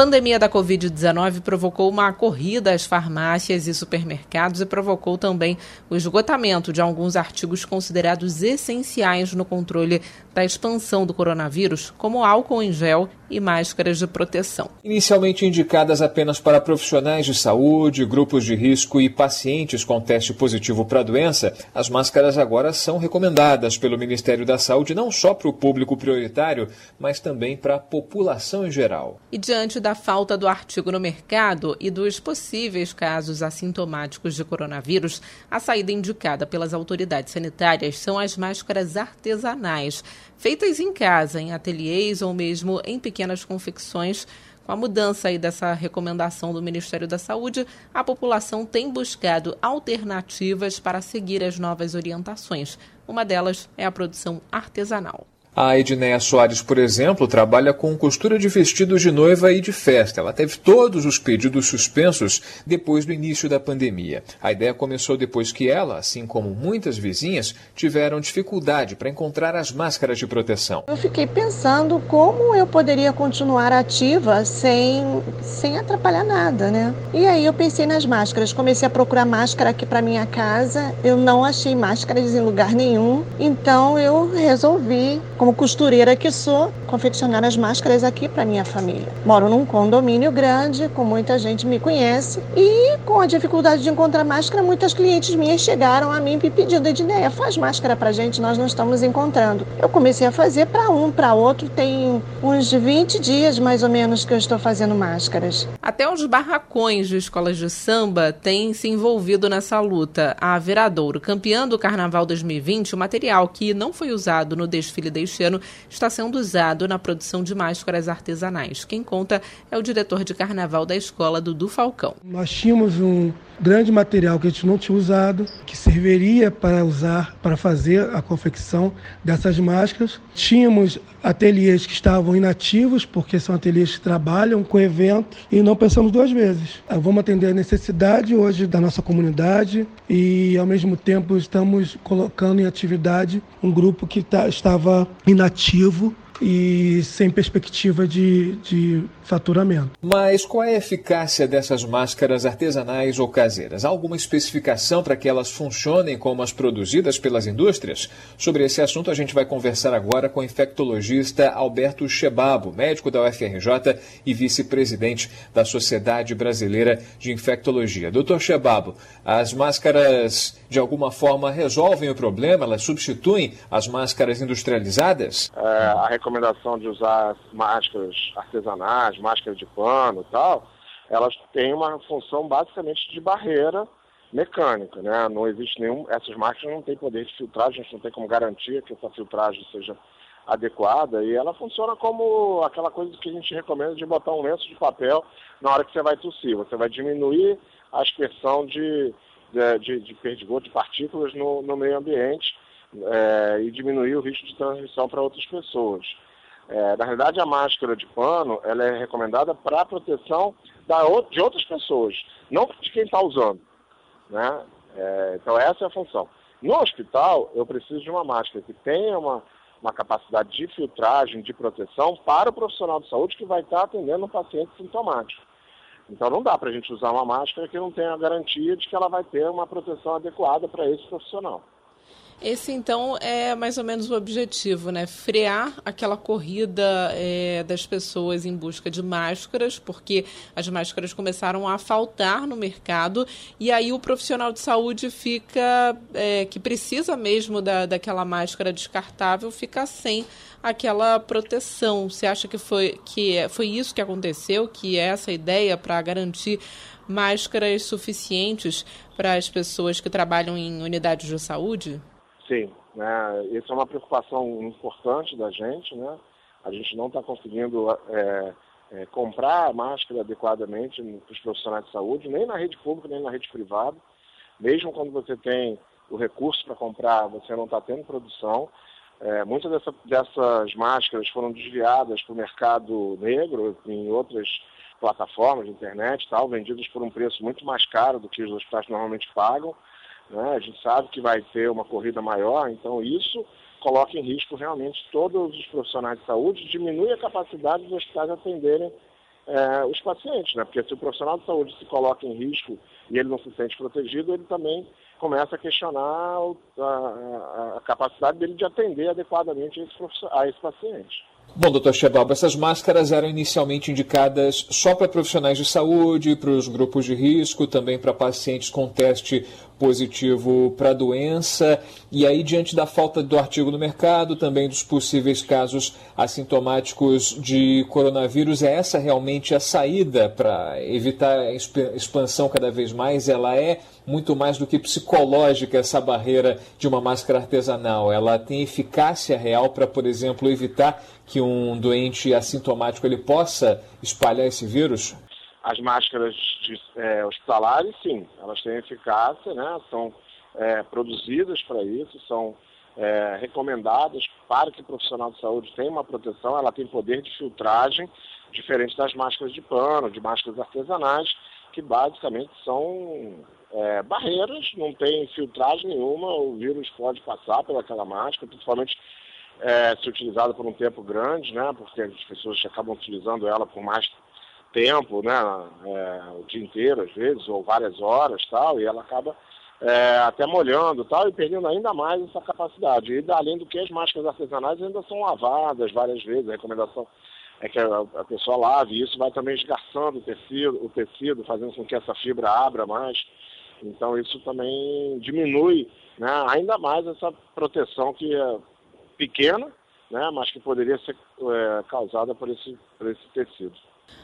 A pandemia da Covid-19 provocou uma corrida às farmácias e supermercados e provocou também o esgotamento de alguns artigos considerados essenciais no controle da expansão do coronavírus, como álcool em gel e máscaras de proteção. Inicialmente indicadas apenas para profissionais de saúde, grupos de risco e pacientes com teste positivo para a doença, as máscaras agora são recomendadas pelo Ministério da Saúde não só para o público prioritário, mas também para a população em geral. E diante da falta do artigo no mercado e dos possíveis casos assintomáticos de coronavírus, a saída indicada pelas autoridades sanitárias são as máscaras artesanais, feitas em casa, em ateliês ou mesmo em pequenas confecções. Com a mudança aí dessa recomendação do Ministério da Saúde, a população tem buscado alternativas para seguir as novas orientações. Uma delas é a produção artesanal. A Edneia Soares, por exemplo, trabalha com costura de vestidos de noiva e de festa. Ela teve todos os pedidos suspensos depois do início da pandemia. A ideia começou depois que ela, assim como muitas vizinhas, tiveram dificuldade para encontrar as máscaras de proteção. Eu fiquei pensando como eu poderia continuar ativa sem, sem atrapalhar nada, né? E aí eu pensei nas máscaras. Comecei a procurar máscara aqui para minha casa. Eu não achei máscaras em lugar nenhum. Então eu resolvi como costureira que sou, confeccionar as máscaras aqui para minha família. Moro num condomínio grande, com muita gente me conhece e com a dificuldade de encontrar máscara, muitas clientes minhas chegaram a mim me pedindo ideia, faz máscara para gente, nós não estamos encontrando. Eu comecei a fazer para um, para outro, tem uns 20 dias mais ou menos que eu estou fazendo máscaras. Até os barracões de escolas de samba têm se envolvido nessa luta. A Veradouro, campeã do Carnaval 2020, o material que não foi usado no desfile da este ano está sendo usado na produção de máscaras artesanais. Quem conta é o diretor de carnaval da escola, Dudu Falcão. Nós tínhamos um grande material que a gente não tinha usado, que serviria para usar, para fazer a confecção dessas máscaras. Tínhamos ateliês que estavam inativos, porque são ateliês que trabalham com eventos, e não pensamos duas vezes. Ah, vamos atender a necessidade hoje da nossa comunidade e, ao mesmo tempo, estamos colocando em atividade um grupo que tá, estava inativo e sem perspectiva de, de faturamento. Mas qual é a eficácia dessas máscaras artesanais ou caseiras? Há alguma especificação para que elas funcionem como as produzidas pelas indústrias? Sobre esse assunto a gente vai conversar agora com o infectologista Alberto Chebabo, médico da UFRJ e vice-presidente da Sociedade Brasileira de Infectologia. Doutor Chebabo, as máscaras de alguma forma resolvem o problema? Elas substituem as máscaras industrializadas? É, a recomendação de usar máscaras artesanais, máscaras de pano e tal, elas têm uma função basicamente de barreira mecânica, né? Não existe nenhum, essas máscaras não têm poder de filtragem, a gente não tem como garantir que essa filtragem seja adequada e ela funciona como aquela coisa que a gente recomenda de botar um lenço de papel na hora que você vai tossir. Você vai diminuir a aspersão de, de, de, de perdigoto, de partículas no, no meio ambiente é, e diminuir o risco de transmissão para outras pessoas. É, na realidade, a máscara de pano ela é recomendada para a proteção da, de outras pessoas, não de quem está usando. Né? É, então, essa é a função. No hospital, eu preciso de uma máscara que tenha uma, uma capacidade de filtragem, de proteção para o profissional de saúde que vai estar atendendo um paciente sintomático. Então, não dá para a gente usar uma máscara que não tenha a garantia de que ela vai ter uma proteção adequada para esse profissional. Esse, então, é mais ou menos o objetivo, né? Frear aquela corrida é, das pessoas em busca de máscaras, porque as máscaras começaram a faltar no mercado, e aí o profissional de saúde fica, é, que precisa mesmo da, daquela máscara descartável, fica sem aquela proteção. Você acha que foi, que é, foi isso que aconteceu, que é essa ideia para garantir máscaras suficientes para as pessoas que trabalham em unidades de saúde? Sim, né, isso é uma preocupação importante da gente, né? A gente não está conseguindo é, é, comprar máscara adequadamente para os profissionais de saúde, nem na rede pública, nem na rede privada. Mesmo quando você tem o recurso para comprar, você não está tendo produção. É, muitas dessa, dessas máscaras foram desviadas para o mercado negro, em outras plataformas de internet tal, vendidos por um preço muito mais caro do que os hospitais normalmente pagam. Né? A gente sabe que vai ter uma corrida maior, então isso coloca em risco realmente todos os profissionais de saúde, diminui a capacidade dos hospitais atenderem é, os pacientes, né? Porque se o profissional de saúde se coloca em risco e ele não se sente protegido, ele também começa a questionar a, a, a capacidade dele de atender adequadamente a esse, a esse paciente. Bom, doutor Chebalba, essas máscaras eram inicialmente indicadas só para profissionais de saúde, para os grupos de risco, também para pacientes com teste positivo para a doença. E aí, diante da falta do artigo no mercado, também dos possíveis casos assintomáticos de coronavírus, é essa realmente a saída para evitar a expansão cada vez mais? Ela é muito mais do que psicológica, essa barreira de uma máscara artesanal. Ela tem eficácia real para, por exemplo, evitar que um doente assintomático ele possa espalhar esse vírus? As máscaras de, é, hospitalares, sim, elas têm eficácia, né? são é, produzidas para isso, são é, recomendadas para que o profissional de saúde tenha uma proteção, ela tem poder de filtragem diferente das máscaras de pano, de máscaras artesanais, que basicamente são é, barreiras, não tem filtragem nenhuma, o vírus pode passar pelaquela máscara, principalmente é, se utilizada por um tempo grande, né, porque as pessoas acabam utilizando ela por mais tempo, né, é, o dia inteiro às vezes, ou várias horas tal, e ela acaba é, até molhando tal, e perdendo ainda mais essa capacidade. E além do que as máscaras artesanais ainda são lavadas várias vezes, a recomendação é que a, a pessoa lave, isso vai também esgarçando o tecido, o tecido, fazendo com que essa fibra abra mais. Então isso também diminui né, ainda mais essa proteção que é pequena, né, mas que poderia ser é, causada por esse, por esse tecido.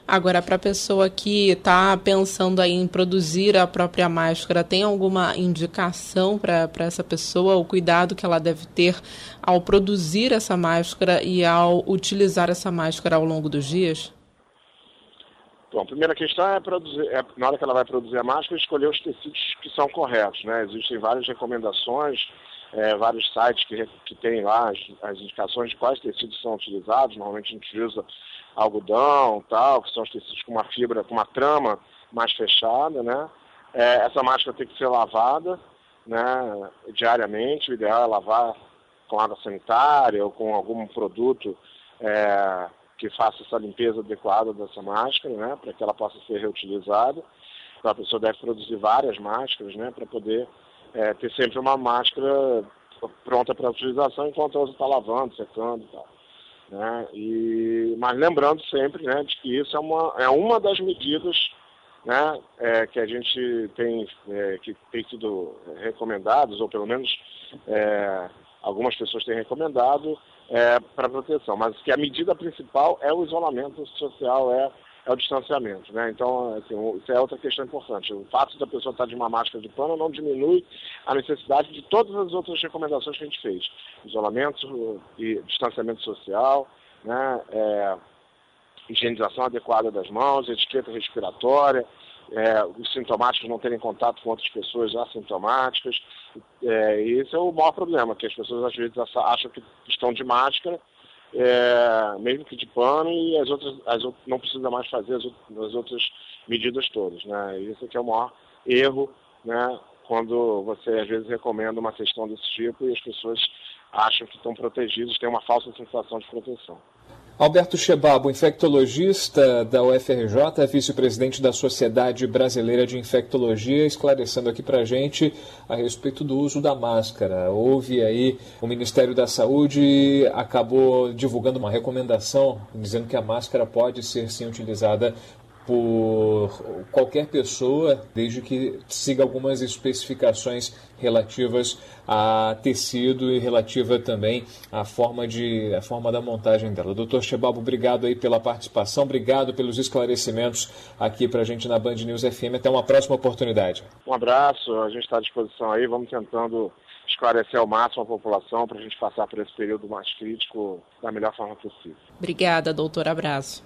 Agora, para a pessoa que está pensando aí em produzir a própria máscara, tem alguma indicação para essa pessoa, o cuidado que ela deve ter ao produzir essa máscara e ao utilizar essa máscara ao longo dos dias? Bom, a primeira questão é, produzir, é, na hora que ela vai produzir a máscara, escolher os tecidos que são corretos. Né? Existem várias recomendações, é, vários sites que, que têm lá as, as, indicações de quais tecidos são utilizados. Normalmente a gente usa algodão, tal, que são os tecidos com uma fibra, com uma trama mais fechada. Né? É, essa máscara tem que ser lavada né, diariamente. O ideal é lavar com água sanitária ou com algum produto é, que faça essa limpeza adequada dessa máscara, né, para que ela possa ser reutilizada. Então a pessoa deve produzir várias máscaras, né, para poder é, ter sempre uma máscara pronta para utilização enquanto outra está lavando, secando e tal. Né? E, mas lembrando sempre né, de que isso é uma, é uma das medidas né, é, que a gente tem, é, que tem sido recomendadas, ou pelo menos é, algumas pessoas têm recomendado, é, para proteção. Mas que a medida principal é o isolamento social, é, é o distanciamento. Né? Então, assim, isso é outra questão importante. O fato da pessoa estar de uma máscara de pano não diminui a necessidade de todas as outras recomendações que a gente fez. Isolamento e distanciamento social, né? É, higienização adequada das mãos, etiqueta respiratória, é, os sintomáticos não terem contato com outras pessoas assintomáticas. É, e esse é o maior problema, que as pessoas às vezes acham que estão de máscara, é, mesmo que de pano, e as outras, as outras não precisa mais fazer as, as outras medidas todas. Né? E esse aqui é o maior erro né, quando você às vezes recomenda uma questão desse tipo e as pessoas acham que estão protegidos, têm uma falsa sensação de proteção. Alberto Chebabo, infectologista da UFRJ, vice-presidente da Sociedade Brasileira de Infectologia, esclarecendo aqui para a gente a respeito do uso da máscara. Houve aí, o Ministério da Saúde acabou divulgando uma recomendação dizendo que a máscara pode ser sim utilizada por qualquer pessoa, desde que siga algumas especificações relativas a tecido e relativa também à forma, de, à forma da montagem dela. Doutor Chebabo, obrigado aí pela participação, obrigado pelos esclarecimentos aqui para a gente na Band News FM. Até uma próxima oportunidade. Um abraço, a gente está à disposição aí, vamos tentando esclarecer ao máximo a população para a gente passar por esse período mais crítico da melhor forma possível. Obrigada, doutor. Abraço.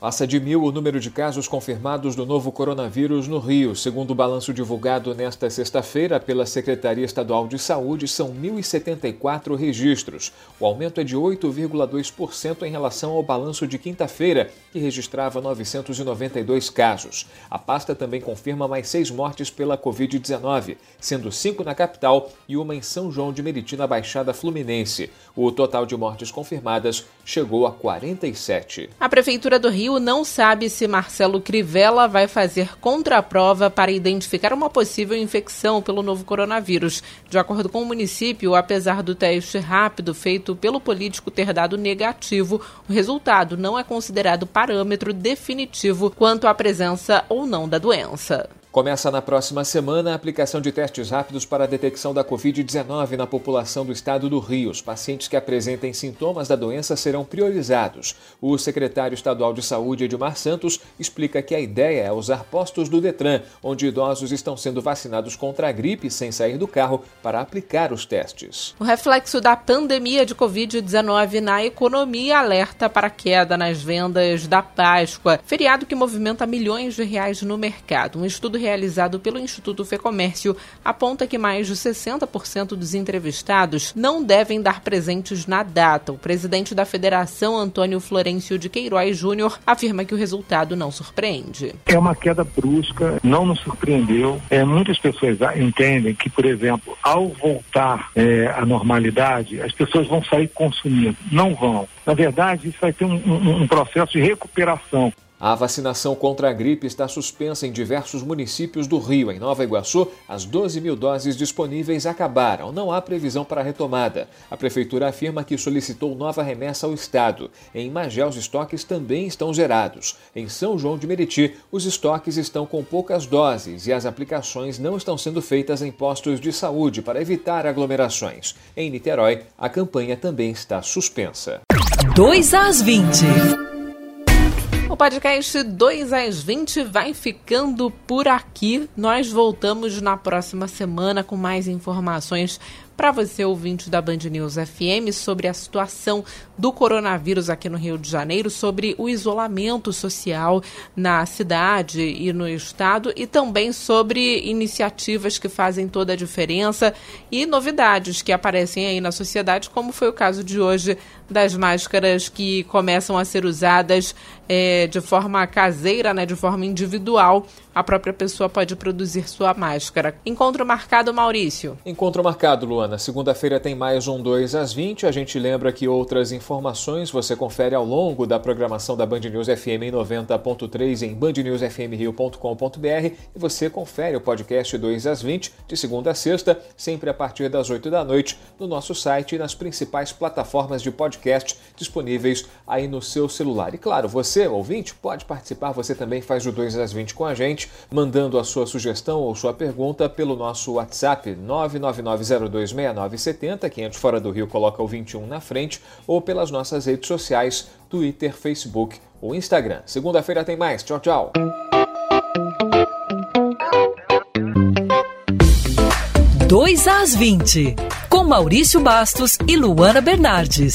Passa de mil o número de casos confirmados do novo coronavírus no Rio. Segundo o balanço divulgado nesta sexta-feira pela Secretaria Estadual de Saúde, são 1.074 registros. O aumento é de 8,2% em relação ao balanço de quinta-feira, que registrava 992 casos. A pasta também confirma mais seis mortes pela Covid-19, sendo cinco na capital e uma em São João de Meriti, na Baixada Fluminense. O total de mortes confirmadas chegou a 47. A Prefeitura do Rio não sabe se Marcelo Crivella vai fazer contraprova para identificar uma possível infecção pelo novo coronavírus. De acordo com o município, apesar do teste rápido feito pelo político ter dado negativo, o resultado não é considerado parâmetro definitivo quanto à presença ou não da doença. Começa na próxima semana a aplicação de testes rápidos para a detecção da Covid-19 na população do estado do Rio. Os pacientes que apresentem sintomas da doença serão priorizados. O secretário estadual de Saúde, Edmar Santos, explica que a ideia é usar postos do Detran, onde idosos estão sendo vacinados contra a gripe sem sair do carro para aplicar os testes. O reflexo da pandemia de Covid-19 na economia alerta para queda nas vendas da Páscoa, feriado que movimenta milhões de reais no mercado. Um estudo realizado pelo Instituto Fecomércio aponta que mais de 60% dos entrevistados não devem dar presentes na data. O presidente da federação, Antônio Florencio de Queiroz Júnior, afirma que o resultado não surpreende. É uma queda brusca, não nos surpreendeu. É, muitas pessoas entendem que, por exemplo, ao voltar é, à normalidade, as pessoas vão sair consumindo. Não vão. Na verdade, isso vai ter um, um, um processo de recuperação. A vacinação contra a gripe está suspensa em diversos municípios do Rio. Em Nova Iguaçu, as 12 mil doses disponíveis acabaram. Não há previsão para a retomada. A Prefeitura afirma que solicitou nova remessa ao Estado. Em Magé, os estoques também estão zerados. Em São João de Meriti, os estoques estão com poucas doses e as aplicações não estão sendo feitas em postos de saúde para evitar aglomerações. Em Niterói, a campanha também está suspensa. 2 às 20 podcast 2 às 20 vai ficando por aqui. Nós voltamos na próxima semana com mais informações para você, ouvinte da Band News FM, sobre a situação do coronavírus aqui no Rio de Janeiro, sobre o isolamento social na cidade e no estado e também sobre iniciativas que fazem toda a diferença e novidades que aparecem aí na sociedade, como foi o caso de hoje das máscaras que começam a ser usadas é, de forma caseira, né, de forma individual. A própria pessoa pode produzir sua máscara. Encontro marcado, Maurício. Encontro marcado, Luana. Segunda-feira tem mais um 2 às 20. A gente lembra que outras informações você confere ao longo da programação da Band News FM em 90.3 em bandnewsfmrio.com.br e você confere o podcast 2 às 20 de segunda a sexta, sempre a partir das 8 da noite, no nosso site e nas principais plataformas de podcast disponíveis aí no seu celular. E claro, você, ouvinte, pode participar, você também faz o 2 às 20 com a gente mandando a sua sugestão ou sua pergunta pelo nosso WhatsApp 999026970, quem é de fora do Rio coloca o 21 na frente, ou pelas nossas redes sociais, Twitter, Facebook ou Instagram. Segunda-feira tem mais. Tchau, tchau. Dois às 20, com Maurício Bastos e Luana Bernardes.